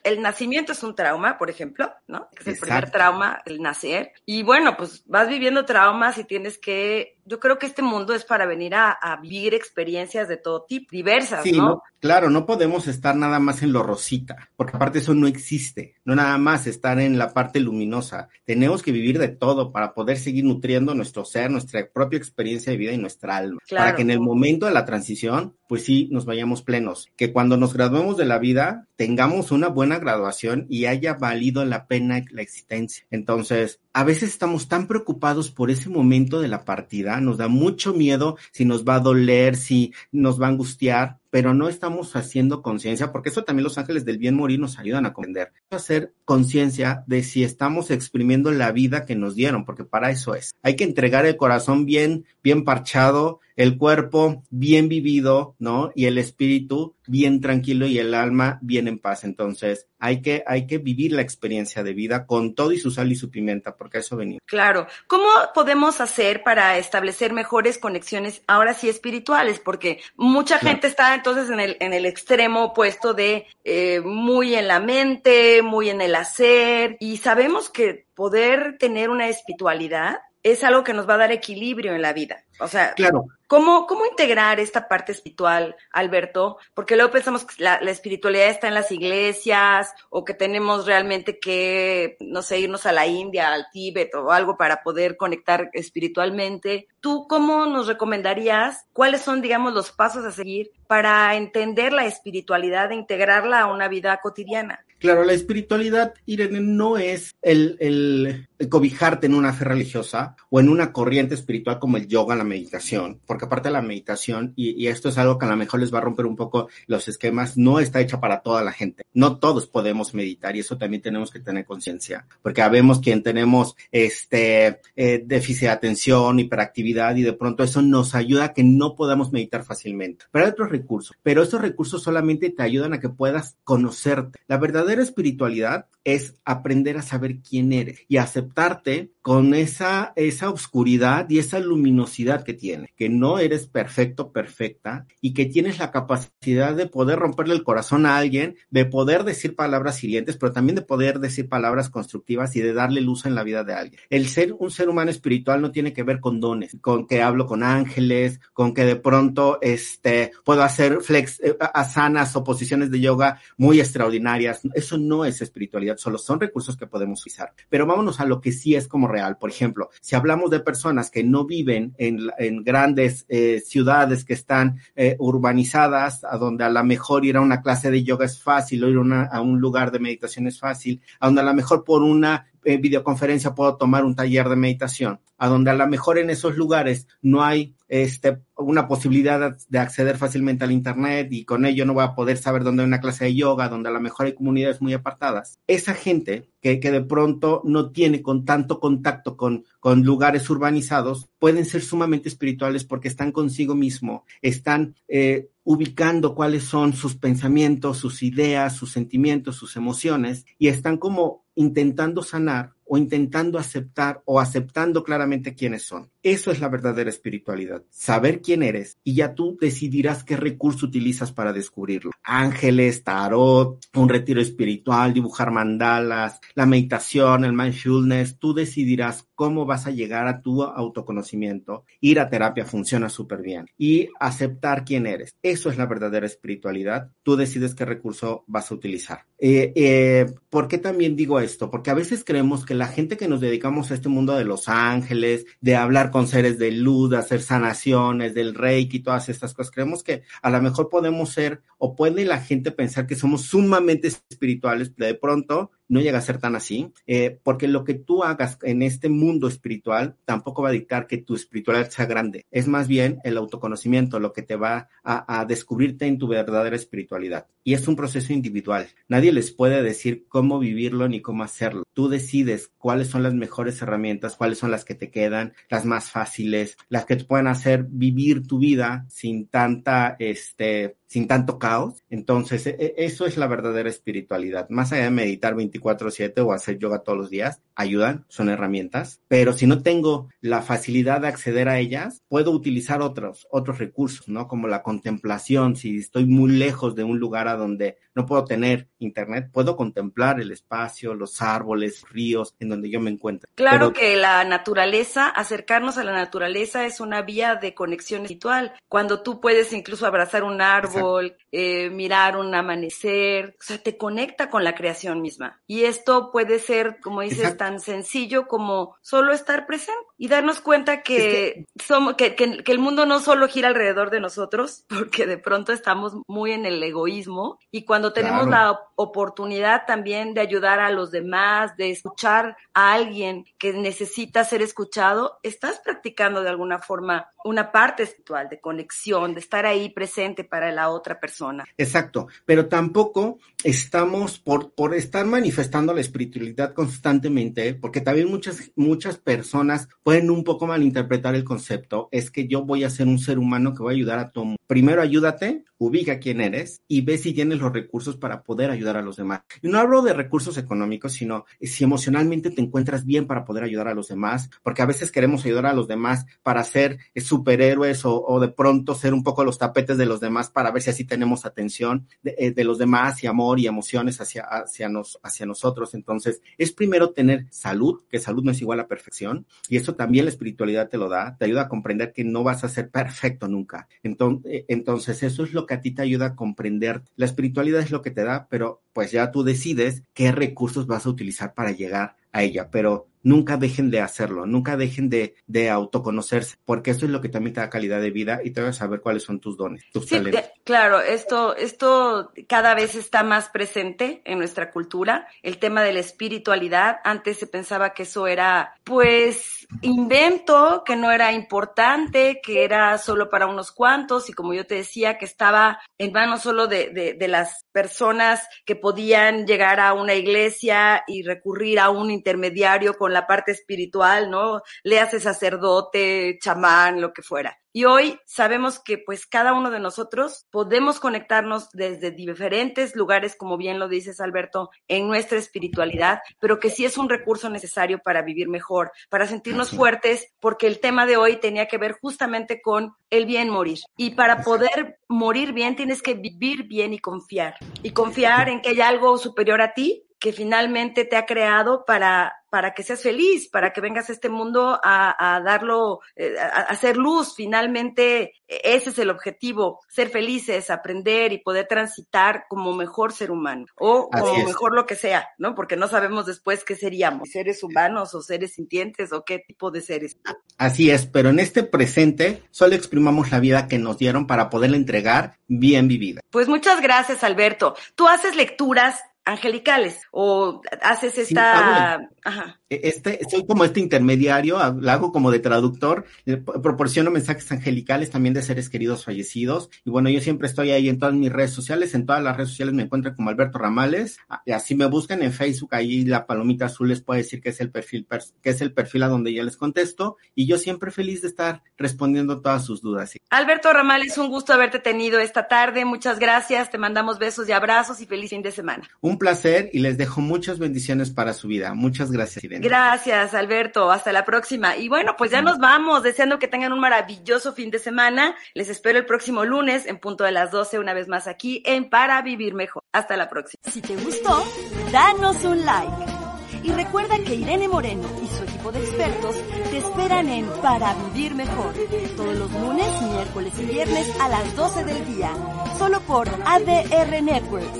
el, nacimiento es un trauma, por ejemplo, ¿no? Es el primer trauma, el nacer. Y bueno, pues vas viviendo traumas y tienes que yo creo que este mundo es para venir a, vivir experiencias de todo tipo, diversas, sí, ¿no? Claro, no podemos estar nada más en lo rosita, porque aparte eso no existe, no nada más estar en la parte luminosa. Tenemos que vivir de todo para poder seguir nutriendo nuestro ser, nuestra propia experiencia de vida y nuestra alma. Para que en el momento de la transición, pues sí, nos vayamos plenos. Que cuando nos graduemos de la vida, tengamos una buena graduación y haya valido la pena la existencia. Entonces, a veces estamos tan preocupados por ese momento de la partida, nos da mucho miedo si nos va a doler, si nos va a angustiar, pero no estamos haciendo conciencia, porque eso también los ángeles del bien morir nos ayudan a comprender. Hacer conciencia de si estamos exprimiendo la vida que nos dieron, porque para eso es. Hay que entregar el corazón bien, bien parchado, el cuerpo bien vivido, ¿no? Y el espíritu bien tranquilo y el alma bien en paz. Entonces, hay que, hay que vivir la experiencia de vida con todo y su sal y su pimienta, porque eso venimos. Claro. ¿Cómo podemos hacer para establecer mejores conexiones ahora sí espirituales? Porque mucha gente está entonces en el, en el extremo opuesto de eh, muy en la mente, muy en el hacer, y sabemos que poder tener una espiritualidad es algo que nos va a dar equilibrio en la vida. O sea, claro. ¿cómo, ¿cómo integrar esta parte espiritual, Alberto? Porque luego pensamos que la, espiritualidad está en las iglesias o que tenemos realmente que, no sé, irnos a la India, al Tíbet o algo para poder conectar espiritualmente. ¿Tú cómo nos recomendarías cuáles son, digamos, los pasos a seguir para entender la espiritualidad e integrarla a una vida cotidiana? Claro, la espiritualidad, Irene, no es el, el, cobijarte en una fe religiosa o en una corriente espiritual como el yoga, la meditación, porque aparte de la meditación, y, esto es algo que a lo mejor les va a romper un poco los esquemas, no está hecha para toda la gente. No todos podemos meditar y eso también tenemos que tener conciencia, porque habemos quien tenemos este eh, déficit de atención, hiperactividad y de pronto eso nos ayuda a que no podamos meditar fácilmente. Pero hay otros recursos, pero esos recursos solamente te ayudan a que puedas conocerte. La verdadera espiritualidad es aprender a saber quién eres y aceptarte con esa, esa oscuridad y esa luminosidad que tiene, que no eres perfecto, perfecta y que tienes la capacidad de poder romperle el corazón a alguien, de poder decir palabras hirientes, pero también de poder decir palabras constructivas y de darle luz en la vida de alguien. El ser un ser humano espiritual no tiene que ver con dones, con que hablo con ángeles, con que de pronto este, puedo hacer flex, eh, asanas o posiciones de yoga muy extraordinarias. Eso no es espiritualidad, solo son recursos que podemos usar. Pero vámonos a lo que sí es como real. Por ejemplo, si hablamos de personas que no viven en, en grandes eh, ciudades que están eh, urbanizadas, a donde a lo mejor ir a una clase de yoga es fácil, o ir a un lugar de meditación es fácil, a donde a lo mejor por una eh, videoconferencia puedo tomar un taller de meditación, a donde a lo mejor en esos lugares no hay este, una posibilidad de acceder fácilmente al Internet y con ello no voy a poder saber dónde hay una clase de yoga, donde a lo mejor hay comunidades muy apartadas. Esa gente que, que de pronto no tiene con tanto contacto con, con lugares urbanizados, pueden ser sumamente espirituales porque están consigo mismo, están eh, ubicando cuáles son sus pensamientos, sus ideas, sus sentimientos, sus emociones y están como intentando sanar o intentando aceptar o aceptando claramente quiénes son. Eso es la verdadera espiritualidad, saber quién eres y ya tú decidirás qué recurso utilizas para descubrirlo. Ángeles, tarot, un retiro espiritual, dibujar mandalas, la meditación, el mindfulness, tú decidirás cómo vas a llegar a tu autoconocimiento. Ir a terapia funciona súper bien y aceptar quién eres. Eso es la verdadera espiritualidad. Tú decides qué recurso vas a utilizar. Eh, eh, ¿Por qué también digo esto? Porque a veces creemos que la gente que nos dedicamos a este mundo de los ángeles, de hablar con seres de luz, de hacer sanaciones, del reiki todas estas cosas, creemos que a lo mejor podemos ser o puede la gente pensar que somos sumamente espirituales, de pronto no llega a ser tan así, eh, porque lo que tú hagas en este mundo espiritual tampoco va a dictar que tu espiritualidad sea grande. Es más bien el autoconocimiento lo que te va a, a descubrirte en tu verdadera espiritualidad. Y es un proceso individual. Nadie les puede decir cómo vivirlo ni cómo hacerlo. Tú decides cuáles son las mejores herramientas, cuáles son las que te quedan, las más fáciles, las que te pueden hacer vivir tu vida sin tanta, este, sin tanto caos. Entonces, e, e, eso es la verdadera espiritualidad. Más allá de meditar 24/7 o hacer yoga todos los días, ayudan, son herramientas, pero si no tengo la facilidad de acceder a ellas, puedo utilizar otros, otros recursos, ¿no? Como la contemplación, si estoy muy lejos de un lugar a donde no puedo tener internet, puedo contemplar el espacio, los árboles, ríos, en donde yo me encuentro. Claro que la naturaleza, acercarnos a la naturaleza es una vía de conexión espiritual. Cuando tú puedes incluso abrazar un árbol, eh, mirar un amanecer, o sea, te conecta con la creación misma. Y esto puede ser, como dices, tan sencillo como solo estar presente y darnos cuenta que, somos, que, que, que el mundo no solo gira alrededor de nosotros, porque de pronto estamos muy en el egoísmo y cuando cuando tenemos la oportunidad también de ayudar a los demás, de escuchar a alguien que necesita ser escuchado, estás practicando de alguna forma una parte espiritual de conexión, de estar ahí presente para la otra persona. Exacto, pero tampoco estamos por, por estar manifestando la espiritualidad constantemente, porque también muchas, muchas personas pueden un poco malinterpretar el concepto, es que yo voy a ser un ser humano que voy a ayudar a todo. Primero ayúdate, ubica quién eres y ve si tienes los recursos para poder ayudar a los demás. Y no hablo de recursos económicos, sino si emocionalmente te encuentras bien para poder ayudar a los demás, porque a veces queremos ayudar a los demás para ser superhéroes o, de pronto ser un poco los tapetes de los demás para ver si así tenemos atención de, eh, los demás y amor y emociones hacia, hacia, nos, hacia nosotros. Entonces, es primero tener salud, que salud no es igual a perfección, y eso también la espiritualidad te lo da, te ayuda a comprender que no vas a ser perfecto nunca. Entonces, entonces eso es lo que a ti te ayuda a comprender. La espiritualidad es lo que te da, pero pues ya tú decides qué recursos vas a utilizar para llegar a ella, pero nunca dejen de hacerlo, nunca dejen de, de, autoconocerse, porque eso es lo que también te da calidad de vida y te va a saber cuáles son tus dones, tus talentos. Claro, esto, esto cada vez está más presente en nuestra cultura, el tema de la espiritualidad. Antes se pensaba que eso era, pues, invento, que no era importante, que era solo para unos cuantos y como yo te decía, que estaba en manos solo de, de, de las personas que podían llegar a una iglesia y recurrir a un intermediario con la parte espiritual, ¿no? Le hace sacerdote, chamán, lo que fuera. Y hoy sabemos que pues cada uno de nosotros podemos conectarnos desde diferentes lugares, como bien lo dices Alberto, en nuestra espiritualidad, pero que sí es un recurso necesario para vivir mejor, para sentirnos fuertes, porque el tema de hoy tenía que ver justamente con el bien morir. Y para poder morir bien tienes que vivir bien y confiar. Y confiar en que hay algo superior a ti que finalmente te ha creado para, para que seas feliz, para que vengas a este mundo a, a darlo, eh, a, hacer luz. Finalmente, ese es el objetivo, ser felices, aprender y poder transitar como mejor ser humano o como mejor lo que sea, ¿no? Porque no sabemos después qué seríamos, seres humanos o seres sintientes o qué tipo de seres. Así es, pero en este presente solo exprimamos la vida que nos dieron para poderla entregar bien vivida. Pues muchas gracias, Alberto. Tú haces lecturas angelicales o haces esta... Ajá. E, este, soy como este intermediario, la hago como de traductor, proporciono mensajes angelicales también de seres queridos fallecidos. Y bueno, yo siempre estoy ahí en todas mis redes sociales, en todas las redes sociales me encuentran como Alberto Ramales. Así me buscan en Facebook, ahí la palomita azul les puede decir que es el perfil, que es el perfil a donde ya les contesto. Y yo siempre feliz de estar respondiendo todas sus dudas. Alberto Ramales, un gusto haberte tenido esta tarde. Muchas gracias. Te mandamos besos y abrazos y feliz fin de semana. Un placer y les dejo muchas bendiciones para su vida. Muchas gracias, Irene. Gracias, Alberto. Hasta la próxima. Y bueno, pues ya nos vamos, deseando que tengan un maravilloso fin de semana. Les espero el próximo lunes en punto de las 12, una vez más aquí en Para Vivir Mejor. Hasta la próxima. Si te gustó, danos un like. Y recuerda que Irene Moreno y su equipo de expertos te esperan en Para Vivir Mejor, todos los lunes, miércoles y viernes a las 12 del día, solo por ADR Networks,